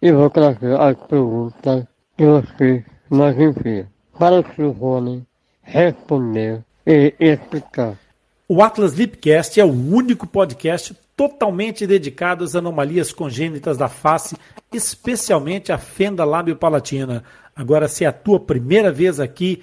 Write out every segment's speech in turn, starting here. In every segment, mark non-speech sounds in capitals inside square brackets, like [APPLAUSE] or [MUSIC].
e vou trazer as perguntas que você nos envia para o Sr. Rony responder e explicar. O Atlas Lipcast é o único podcast totalmente dedicado às anomalias congênitas da face, especialmente a fenda lábio-palatina. Agora, se é a tua primeira vez aqui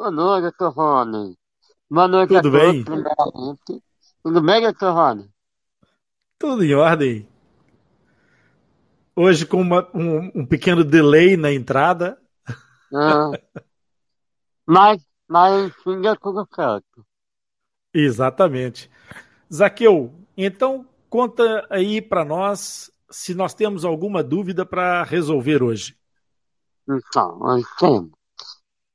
Boa noite, Dr. Rony. Boa noite Tudo a todos, bem? primeiramente. Tudo bem, Dr. Rony? Tudo em ordem. Hoje com uma- um, um pequeno delay na entrada. Ah. [LAUGHS] mas, mas, enfim, deu tudo certo. Exatamente. Zaqueu, então conta aí para nós se nós temos alguma dúvida para resolver hoje. Então, nós temos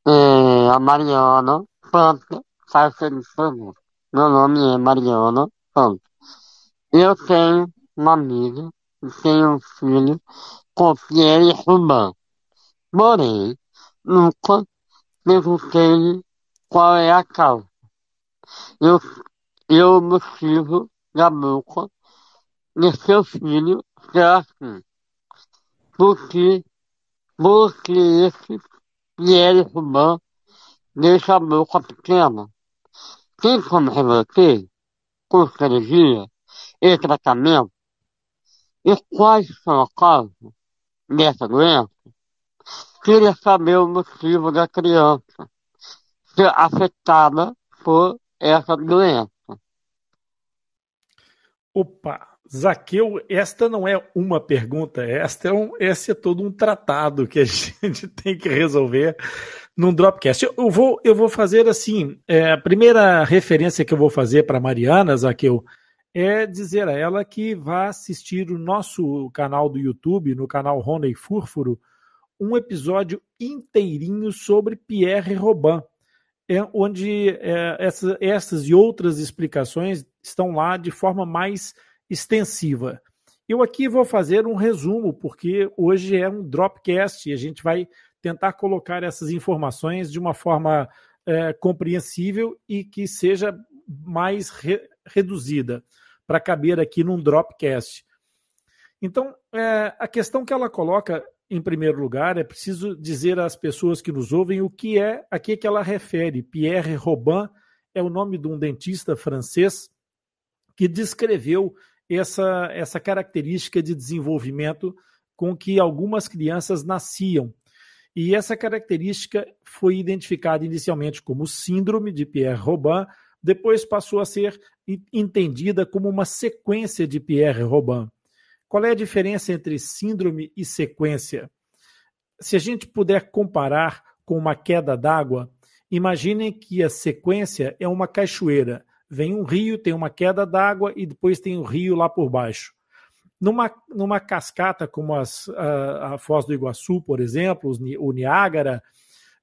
é, a Mariana Panta faz seguinte pergunta. Meu nome é Mariana Panta. Eu tenho uma amiga e tenho um filho com Pierre Ruban. Porém, nunca perguntei qual é a causa. Eu, eu motivo da boca de seu filho ser assim. Porque, porque esse Pierre Ruban deixa a boca pequena. Tem como reverter com cirurgia e tratamento? E quais são as causas dessa doença? Queria saber o motivo da criança ser afetada por essa doença. Opa, Zaqueu, esta não é uma pergunta, esta é um, esse é todo um tratado que a [LAUGHS] gente tem que resolver num Dropcast. Eu, vou, eu vou fazer assim, é, a primeira referência que eu vou fazer para Mariana, Zaqueu, é dizer a ela que vá assistir o nosso canal do YouTube, no canal Rony Furfuro, um episódio inteirinho sobre Pierre Robin, é, onde é, essa, essas e outras explicações estão lá de forma mais extensiva. Eu aqui vou fazer um resumo, porque hoje é um Dropcast e a gente vai tentar colocar essas informações de uma forma é, compreensível e que seja mais re reduzida para caber aqui num Dropcast. Então, é, a questão que ela coloca em primeiro lugar, é preciso dizer às pessoas que nos ouvem o que é a que, que ela refere. Pierre Robin é o nome de um dentista francês que descreveu essa, essa característica de desenvolvimento com que algumas crianças nasciam. E essa característica foi identificada inicialmente como síndrome de Pierre Robin, depois passou a ser entendida como uma sequência de Pierre Robin. Qual é a diferença entre síndrome e sequência? Se a gente puder comparar com uma queda d'água, imaginem que a sequência é uma cachoeira. Vem um rio, tem uma queda d'água e depois tem o um rio lá por baixo. Numa, numa cascata como as, a, a Foz do Iguaçu, por exemplo, o Niágara,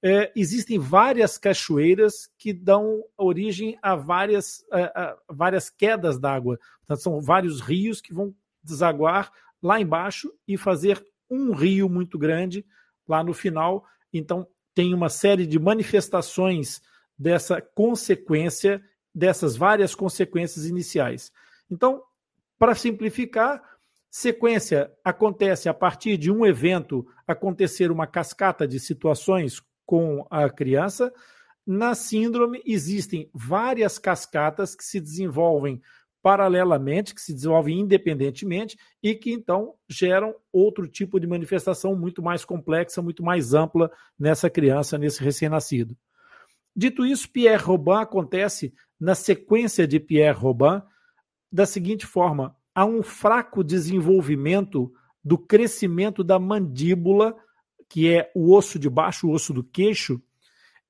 é, existem várias cachoeiras que dão origem a várias, a, a várias quedas d'água. Portanto, são vários rios que vão desaguar lá embaixo e fazer um rio muito grande lá no final. Então, tem uma série de manifestações dessa consequência, dessas várias consequências iniciais. Então, para simplificar, sequência acontece a partir de um evento acontecer uma cascata de situações com a criança. Na síndrome, existem várias cascatas que se desenvolvem paralelamente, que se desenvolvem independentemente e que então geram outro tipo de manifestação muito mais complexa, muito mais ampla nessa criança, nesse recém-nascido. Dito isso, Pierre Robin acontece na sequência de Pierre Robin da seguinte forma: há um fraco desenvolvimento do crescimento da mandíbula que é o osso de baixo, o osso do queixo,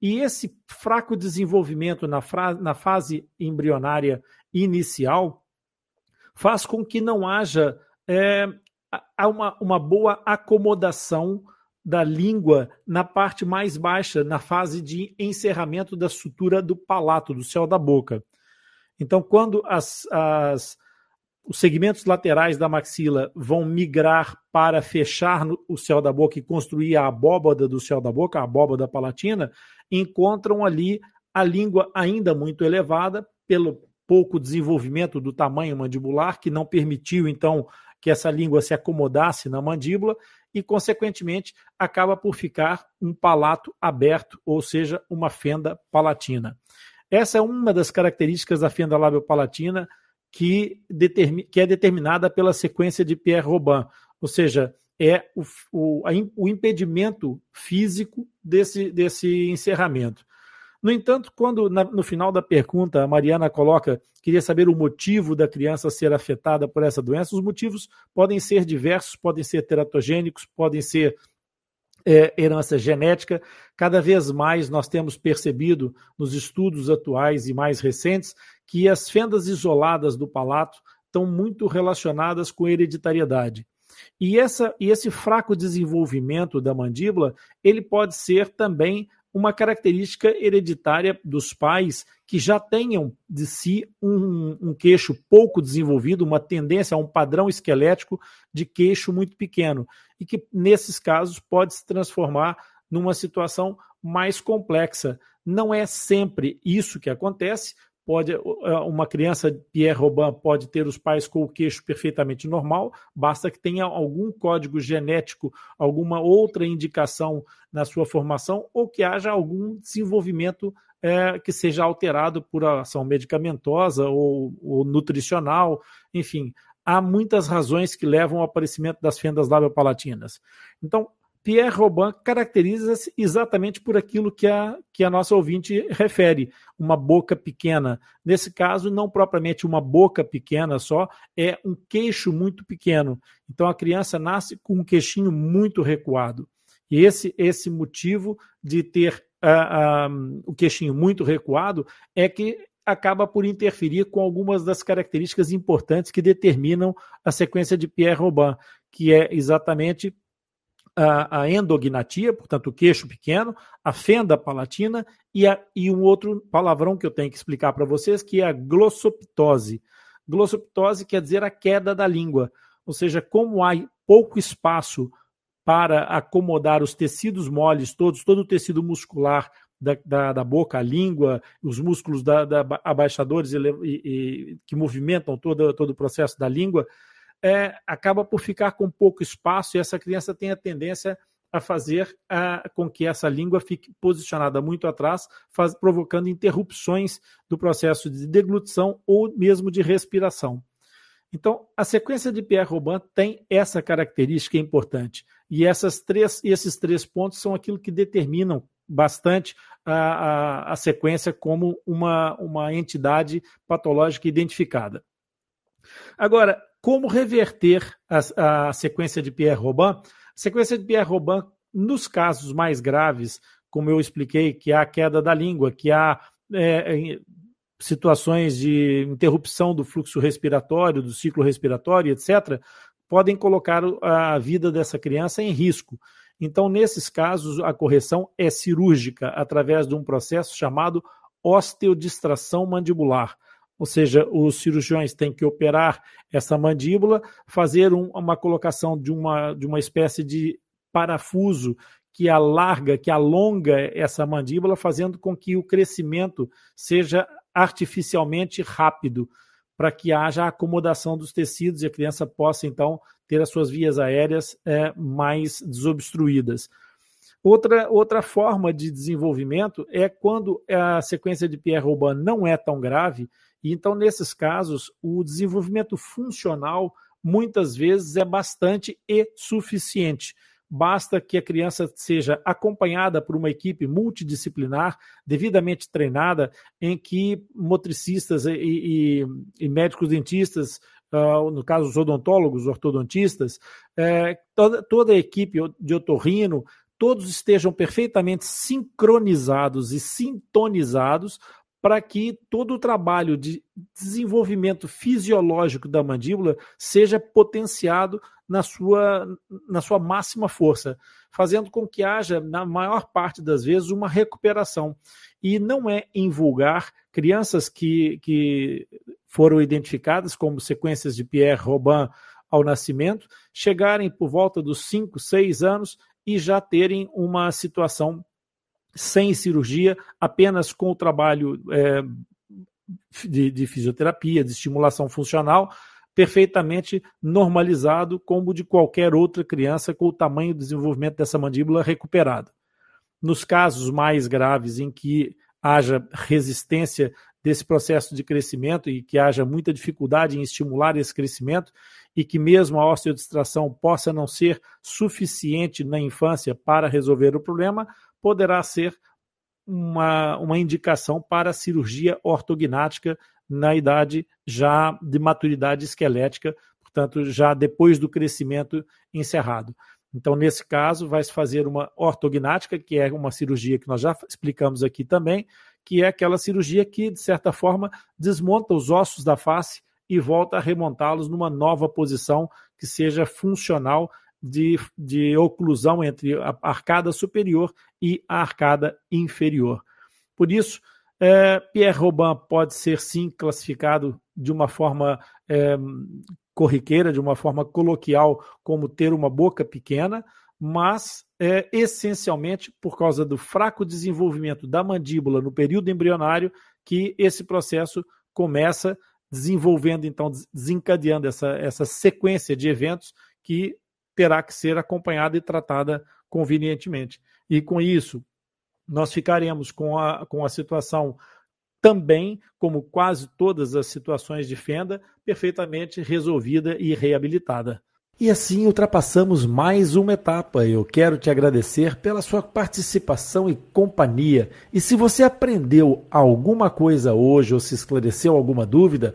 e esse fraco desenvolvimento na, na fase embrionária inicial faz com que não haja é, uma, uma boa acomodação da língua na parte mais baixa, na fase de encerramento da sutura do palato, do céu da boca. Então, quando as, as os segmentos laterais da maxila vão migrar para fechar o céu da boca e construir a abóbada do céu da boca, a abóbada palatina, encontram ali a língua ainda muito elevada pelo pouco desenvolvimento do tamanho mandibular, que não permitiu então que essa língua se acomodasse na mandíbula e, consequentemente, acaba por ficar um palato aberto, ou seja, uma fenda palatina. Essa é uma das características da fenda lábio-palatina que, que é determinada pela sequência de Pierre Robin, ou seja, é o, o, o impedimento físico desse, desse encerramento. No entanto, quando na, no final da pergunta a Mariana coloca, queria saber o motivo da criança ser afetada por essa doença, os motivos podem ser diversos, podem ser teratogênicos, podem ser é, herança genética. Cada vez mais nós temos percebido nos estudos atuais e mais recentes que as fendas isoladas do palato estão muito relacionadas com hereditariedade. E, essa, e esse fraco desenvolvimento da mandíbula, ele pode ser também uma característica hereditária dos pais que já tenham de si um, um, queixo pouco desenvolvido, uma tendência a um padrão esquelético de queixo muito pequeno, e que, nesses casos, pode se transformar numa situação mais complexa. Não é sempre isso que acontece, pode uma criança Pierre Robin pode ter os pais com o queixo perfeitamente normal, basta que tenha algum código genético, alguma outra indicação na sua formação ou que haja algum desenvolvimento é, que seja alterado por ação medicamentosa ou, ou nutricional, enfim, há muitas razões que levam ao aparecimento das fendas labiopalatinas. Então, Pierre Robin caracteriza-se exatamente por aquilo que a, que a nossa ouvinte refere, uma boca pequena. Nesse caso, não propriamente uma boca pequena só, é um queixo muito pequeno. Então a criança nasce com um queixinho muito recuado. E esse, esse motivo de ter uh, o queixinho muito recuado é que acaba por interferir com algumas das características importantes que determinam a sequência de Pierre Robin, que é exatamente a, a endognatia, portanto, o queixo pequeno, a fenda palatina e, a, e um outro palavrão que eu tenho que explicar para vocês, que é a glossoptose. Glossoptose quer dizer a queda da língua, ou seja, como há pouco espaço para acomodar os tecidos moles todos, todo o tecido muscular da, da, da, boca, a língua, os músculos da, da abaixadores e, e, que movimentam todo, todo o processo da língua, é, acaba por ficar com pouco espaço e essa criança tem a tendência a fazer a, com que essa língua fique posicionada muito atrás, faz, provocando interrupções do processo de deglutição ou mesmo de respiração. Então, a sequência de Pierre Robin tem essa característica importante. E essas três, esses três pontos são aquilo que determinam bastante a, a, a sequência como uma, uma entidade patológica identificada. Agora, como reverter a, a sequência de Pierre Robin? A sequência de Pierre Robin, nos casos mais graves, como eu expliquei, que há a queda da língua, que há é, situações de interrupção do fluxo respiratório, do ciclo respiratório, etc., podem colocar a vida dessa criança em risco. Então, nesses casos, a correção é cirúrgica através de um processo chamado osteodistração mandibular. Ou seja, os cirurgiões têm que operar essa mandíbula, fazer um, uma colocação de uma, de uma espécie de parafuso que alarga, que alonga essa mandíbula, fazendo com que o crescimento seja artificialmente rápido, para que haja acomodação dos tecidos e a criança possa, então, ter as suas vias aéreas é, mais desobstruídas. Outra, outra forma de desenvolvimento é quando a sequência de Pierre-Robin não é tão grave, e então, nesses casos, o desenvolvimento funcional muitas vezes é bastante e suficiente. Basta que a criança seja acompanhada por uma equipe multidisciplinar, devidamente treinada, em que motricistas e, e, e médicos dentistas, uh, no caso os odontólogos, ortodontistas, uh, toda, toda a equipe de otorrino, todos estejam perfeitamente sincronizados e sintonizados para que todo o trabalho de desenvolvimento fisiológico da mandíbula seja potenciado na sua, na sua máxima força, fazendo com que haja, na maior parte das vezes, uma recuperação. E não é invulgar crianças que, que foram identificadas como sequências de Pierre Robin ao nascimento, chegarem por volta dos 5, 6 anos e já terem uma situação sem cirurgia, apenas com o trabalho é, de, de, fisioterapia, de estimulação funcional, perfeitamente normalizado, como de qualquer outra criança com o tamanho de desenvolvimento dessa mandíbula recuperado. Nos casos mais graves em que haja resistência desse processo de crescimento e que haja muita dificuldade em estimular esse crescimento e que mesmo a osteodistração possa não ser suficiente na infância para resolver o problema, poderá ser uma, uma indicação para cirurgia ortognática na idade já de maturidade esquelética, portanto, já depois do crescimento encerrado. Então, nesse caso, vai se fazer uma ortognática, que é uma cirurgia que nós já explicamos aqui também, que é aquela cirurgia que, de certa forma, desmonta os ossos da face e volta a remontá-los numa nova posição que seja funcional de, de oclusão entre a arcada superior e a arcada inferior. Por isso, é, Pierre Robin pode ser sim classificado de uma forma é, corriqueira, de uma forma coloquial, como ter uma boca pequena, mas é, essencialmente por causa do fraco desenvolvimento da mandíbula no período embrionário que esse processo começa desenvolvendo, então, desencadeando essa, essa sequência de eventos que terá que ser acompanhada e tratada convenientemente. E com isso, nós ficaremos com a, com a situação também, como quase todas as situações de fenda, perfeitamente resolvida e reabilitada. E assim ultrapassamos mais uma etapa. Eu quero te agradecer pela sua participação e companhia. E se você aprendeu alguma coisa hoje ou se esclareceu alguma dúvida,